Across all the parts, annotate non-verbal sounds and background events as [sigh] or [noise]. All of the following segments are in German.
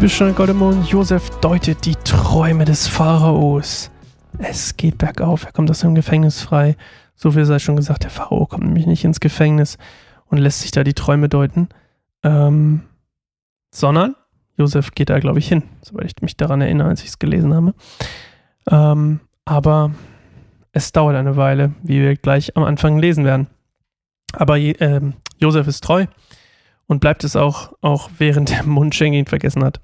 Bibelstunde Goldemond, Josef deutet die Träume des Pharaos. Es geht bergauf, er kommt aus dem Gefängnis frei. So viel sei schon gesagt, der Pharao kommt nämlich nicht ins Gefängnis und lässt sich da die Träume deuten. Ähm, sondern Josef geht da, glaube ich, hin, soweit ich mich daran erinnere, als ich es gelesen habe. Ähm, aber es dauert eine Weile, wie wir gleich am Anfang lesen werden. Aber äh, Josef ist treu und bleibt es auch, auch während der Mundschenk ihn vergessen hat.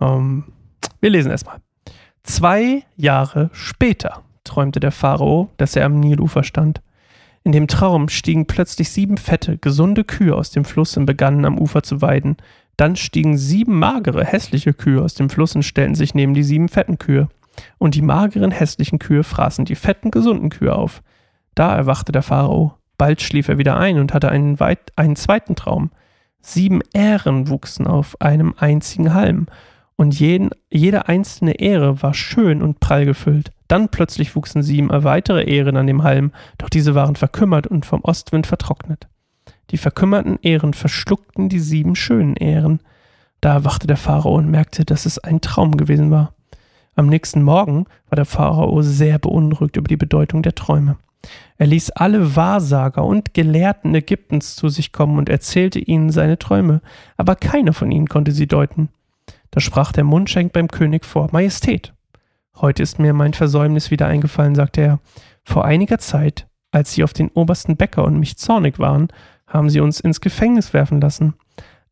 Ähm, wir lesen erstmal. Zwei Jahre später träumte der Pharao, dass er am Nilufer stand. In dem Traum stiegen plötzlich sieben fette, gesunde Kühe aus dem Fluss und begannen am Ufer zu weiden. Dann stiegen sieben magere, hässliche Kühe aus dem Fluss und stellten sich neben die sieben fetten Kühe. Und die mageren, hässlichen Kühe fraßen die fetten, gesunden Kühe auf. Da erwachte der Pharao. Bald schlief er wieder ein und hatte einen, einen zweiten Traum. Sieben Ähren wuchsen auf einem einzigen Halm und jeden, jede einzelne Ähre war schön und prall gefüllt. Dann plötzlich wuchsen sieben weitere Ähren an dem Halm, doch diese waren verkümmert und vom Ostwind vertrocknet. Die verkümmerten Ähren verschluckten die sieben schönen Ähren. Da erwachte der Pharao und merkte, dass es ein Traum gewesen war. Am nächsten Morgen war der Pharao sehr beunruhigt über die Bedeutung der Träume. Er ließ alle Wahrsager und Gelehrten Ägyptens zu sich kommen und erzählte ihnen seine Träume, aber keiner von ihnen konnte sie deuten. Da sprach der Mundschenk beim König vor, Majestät. Heute ist mir mein Versäumnis wieder eingefallen, sagte er. Vor einiger Zeit, als Sie auf den obersten Bäcker und mich zornig waren, haben Sie uns ins Gefängnis werfen lassen.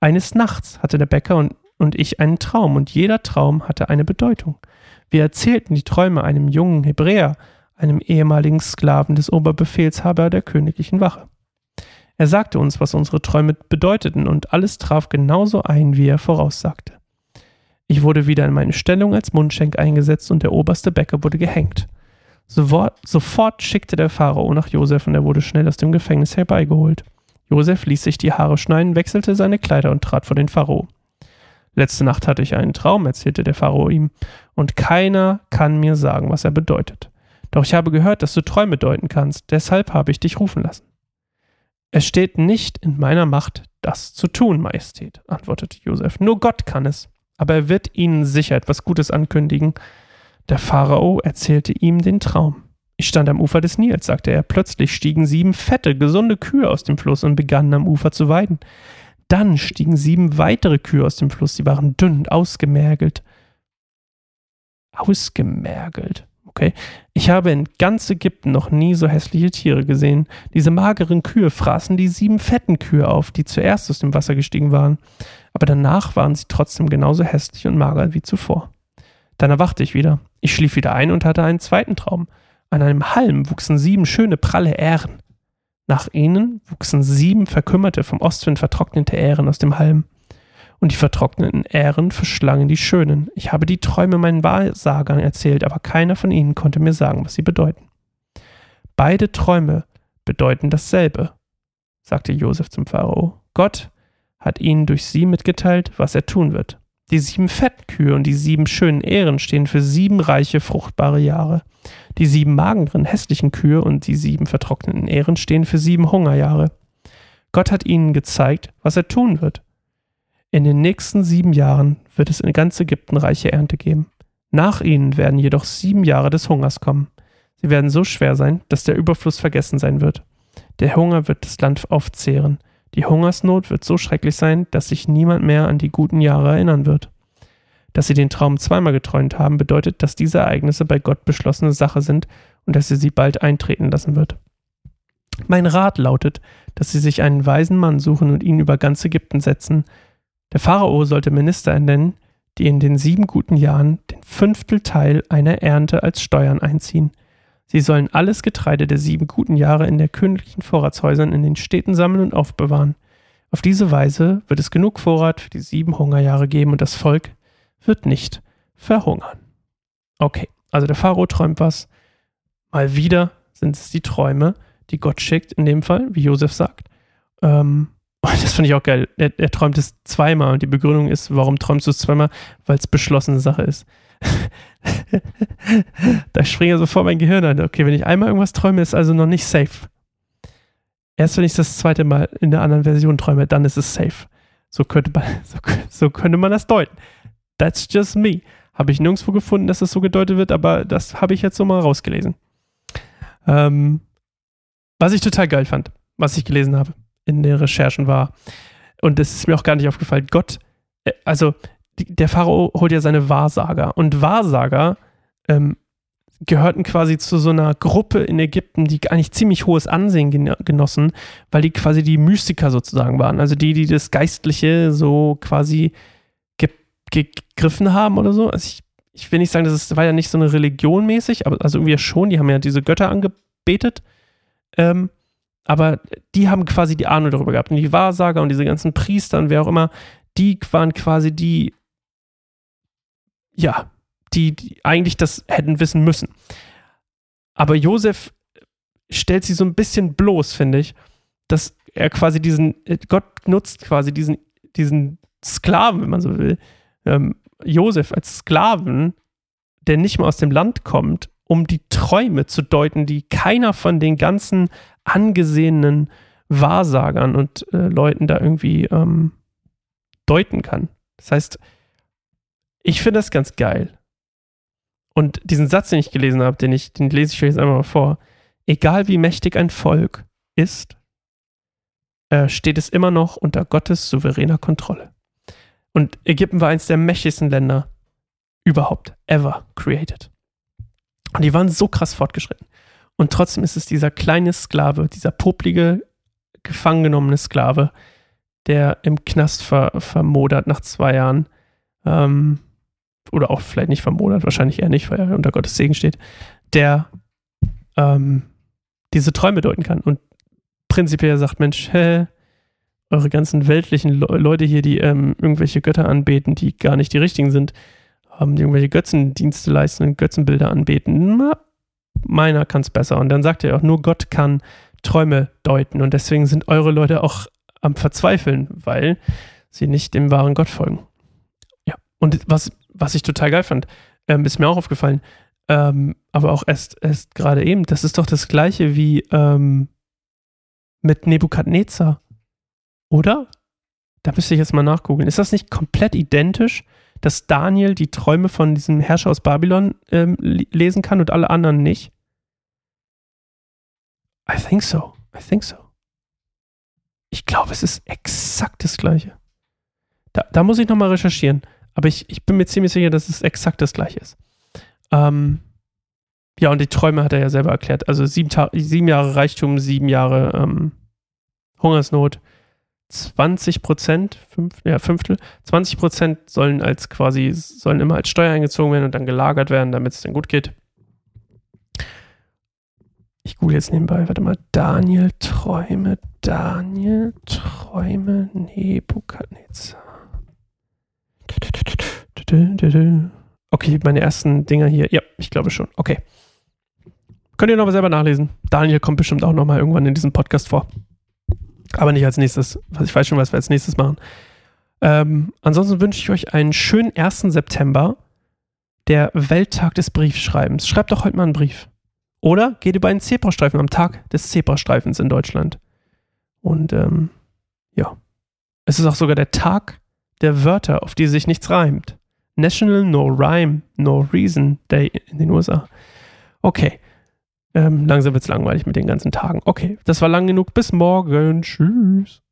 Eines Nachts hatte der Bäcker und, und ich einen Traum, und jeder Traum hatte eine Bedeutung. Wir erzählten die Träume einem jungen Hebräer, einem ehemaligen Sklaven des Oberbefehlshaber der königlichen Wache. Er sagte uns, was unsere Träume bedeuteten, und alles traf genauso ein, wie er voraussagte. Ich wurde wieder in meine Stellung als Mundschenk eingesetzt und der oberste Bäcker wurde gehängt. Sofort schickte der Pharao nach Josef und er wurde schnell aus dem Gefängnis herbeigeholt. Josef ließ sich die Haare schneiden, wechselte seine Kleider und trat vor den Pharao. Letzte Nacht hatte ich einen Traum, erzählte der Pharao ihm, und keiner kann mir sagen, was er bedeutet. Doch ich habe gehört, dass du Träume deuten kannst, deshalb habe ich dich rufen lassen. Es steht nicht in meiner Macht, das zu tun, Majestät, antwortete Josef. Nur Gott kann es aber er wird ihnen sicher etwas Gutes ankündigen. Der Pharao erzählte ihm den Traum. Ich stand am Ufer des Nils, sagte er. Plötzlich stiegen sieben fette, gesunde Kühe aus dem Fluss und begannen am Ufer zu weiden. Dann stiegen sieben weitere Kühe aus dem Fluss. Sie waren dünn und ausgemergelt. Ausgemergelt. Okay. Ich habe in ganz Ägypten noch nie so hässliche Tiere gesehen. Diese mageren Kühe fraßen die sieben fetten Kühe auf, die zuerst aus dem Wasser gestiegen waren aber danach waren sie trotzdem genauso hässlich und mager wie zuvor. Dann erwachte ich wieder. Ich schlief wieder ein und hatte einen zweiten Traum. An einem Halm wuchsen sieben schöne, pralle Ähren. Nach ihnen wuchsen sieben verkümmerte, vom Ostwind vertrocknete Ähren aus dem Halm. Und die vertrockneten Ähren verschlangen die schönen. Ich habe die Träume meinen Wahrsagern erzählt, aber keiner von ihnen konnte mir sagen, was sie bedeuten. Beide Träume bedeuten dasselbe, sagte Josef zum Pharao. Gott hat ihnen durch sie mitgeteilt, was er tun wird. Die sieben Fettkühe und die sieben schönen Ähren stehen für sieben reiche, fruchtbare Jahre. Die sieben mageren, hässlichen Kühe und die sieben vertrockneten Ähren stehen für sieben Hungerjahre. Gott hat ihnen gezeigt, was er tun wird. In den nächsten sieben Jahren wird es in ganz Ägypten reiche Ernte geben. Nach ihnen werden jedoch sieben Jahre des Hungers kommen. Sie werden so schwer sein, dass der Überfluss vergessen sein wird. Der Hunger wird das Land aufzehren. Die Hungersnot wird so schrecklich sein, dass sich niemand mehr an die guten Jahre erinnern wird. Dass sie den Traum zweimal geträumt haben, bedeutet, dass diese Ereignisse bei Gott beschlossene Sache sind und dass er sie bald eintreten lassen wird. Mein Rat lautet, dass sie sich einen weisen Mann suchen und ihn über ganz Ägypten setzen. Der Pharao sollte Minister ernennen, die in den sieben guten Jahren den Fünftelteil einer Ernte als Steuern einziehen. Sie sollen alles Getreide der sieben guten Jahre in der königlichen Vorratshäusern in den Städten sammeln und aufbewahren. Auf diese Weise wird es genug Vorrat für die sieben Hungerjahre geben und das Volk wird nicht verhungern. Okay, also der Pharao träumt was. Mal wieder sind es die Träume, die Gott schickt, in dem Fall, wie Josef sagt. Ähm, das finde ich auch geil. Er, er, träumt es zweimal und die Begründung ist, warum träumst du es zweimal? Weil es beschlossene Sache ist. [laughs] da springt ja sofort mein Gehirn an. Okay, wenn ich einmal irgendwas träume, ist also noch nicht safe. Erst wenn ich das zweite Mal in der anderen Version träume, dann ist es safe. So könnte man, [laughs] so, so könnte man das deuten. That's just me. Habe ich nirgendwo gefunden, dass das so gedeutet wird, aber das habe ich jetzt so mal rausgelesen. Ähm, was ich total geil fand, was ich gelesen habe in den Recherchen war, und das ist mir auch gar nicht aufgefallen, Gott, äh, also der Pharao holt ja seine Wahrsager und Wahrsager ähm, gehörten quasi zu so einer Gruppe in Ägypten, die eigentlich ziemlich hohes Ansehen genossen, weil die quasi die Mystiker sozusagen waren. Also die, die das Geistliche so quasi ge gegriffen haben oder so. Also ich, ich will nicht sagen, das war ja nicht so eine Religion mäßig, aber also irgendwie schon, die haben ja diese Götter angebetet. Ähm, aber die haben quasi die Ahnung darüber gehabt. Und die Wahrsager und diese ganzen Priester und wer auch immer, die waren quasi die, ja, die, die eigentlich das hätten wissen müssen. Aber Josef stellt sie so ein bisschen bloß, finde ich, dass er quasi diesen, Gott nutzt quasi diesen, diesen Sklaven, wenn man so will, ähm, Josef als Sklaven, der nicht mehr aus dem Land kommt, um die Träume zu deuten, die keiner von den ganzen angesehenen Wahrsagern und äh, Leuten da irgendwie ähm, deuten kann. Das heißt, ich finde das ganz geil. Und diesen Satz, den ich gelesen habe, den, ich, den lese ich euch jetzt einmal mal vor. Egal wie mächtig ein Volk ist, äh, steht es immer noch unter Gottes souveräner Kontrolle. Und Ägypten war eines der mächtigsten Länder überhaupt, ever created. Und die waren so krass fortgeschritten. Und trotzdem ist es dieser kleine Sklave, dieser poplige, gefangen genommene Sklave, der im Knast ver vermodert nach zwei Jahren. Ähm, oder auch vielleicht nicht vermodert, wahrscheinlich eher nicht, weil er unter Gottes Segen steht, der ähm, diese Träume deuten kann und prinzipiell sagt, Mensch, hä, eure ganzen weltlichen Le Leute hier, die ähm, irgendwelche Götter anbeten, die gar nicht die richtigen sind, ähm, die irgendwelche Götzendienste leisten und Götzenbilder anbeten, na, meiner kann es besser. Und dann sagt er auch, nur Gott kann Träume deuten und deswegen sind eure Leute auch am Verzweifeln, weil sie nicht dem wahren Gott folgen. Ja, und was was ich total geil fand, ähm, ist mir auch aufgefallen, ähm, aber auch erst, erst gerade eben, das ist doch das gleiche wie ähm, mit Nebukadnezar, oder? Da müsste ich jetzt mal nachgucken. Ist das nicht komplett identisch, dass Daniel die Träume von diesem Herrscher aus Babylon ähm, lesen kann und alle anderen nicht? I think so. I think so. Ich glaube, es ist exakt das gleiche. Da, da muss ich nochmal recherchieren. Aber ich, ich bin mir ziemlich sicher, dass es exakt das gleiche ist. Ähm, ja, und die Träume hat er ja selber erklärt. Also sieben, sieben Jahre Reichtum, sieben Jahre ähm, Hungersnot. 20 Prozent, fünf, ja, Fünftel, 20 Prozent sollen als quasi, sollen immer als Steuer eingezogen werden und dann gelagert werden, damit es dann gut geht. Ich google jetzt nebenbei, warte mal, Daniel Träume, Daniel Träume, Nebukadnezar. Okay, meine ersten Dinger hier. Ja, ich glaube schon. Okay. Könnt ihr noch mal selber nachlesen. Daniel kommt bestimmt auch noch mal irgendwann in diesem Podcast vor. Aber nicht als nächstes. Ich weiß schon, was wir als nächstes machen. Ähm, ansonsten wünsche ich euch einen schönen 1. September, der Welttag des Briefschreibens. Schreibt doch heute mal einen Brief. Oder geht über einen Zebrastreifen am Tag des Zebrastreifens in Deutschland. Und ähm, ja, es ist auch sogar der Tag der Wörter, auf die sich nichts reimt. National No Rhyme, No Reason Day in den USA. Okay. Ähm, langsam wird es langweilig mit den ganzen Tagen. Okay, das war lang genug. Bis morgen. Tschüss.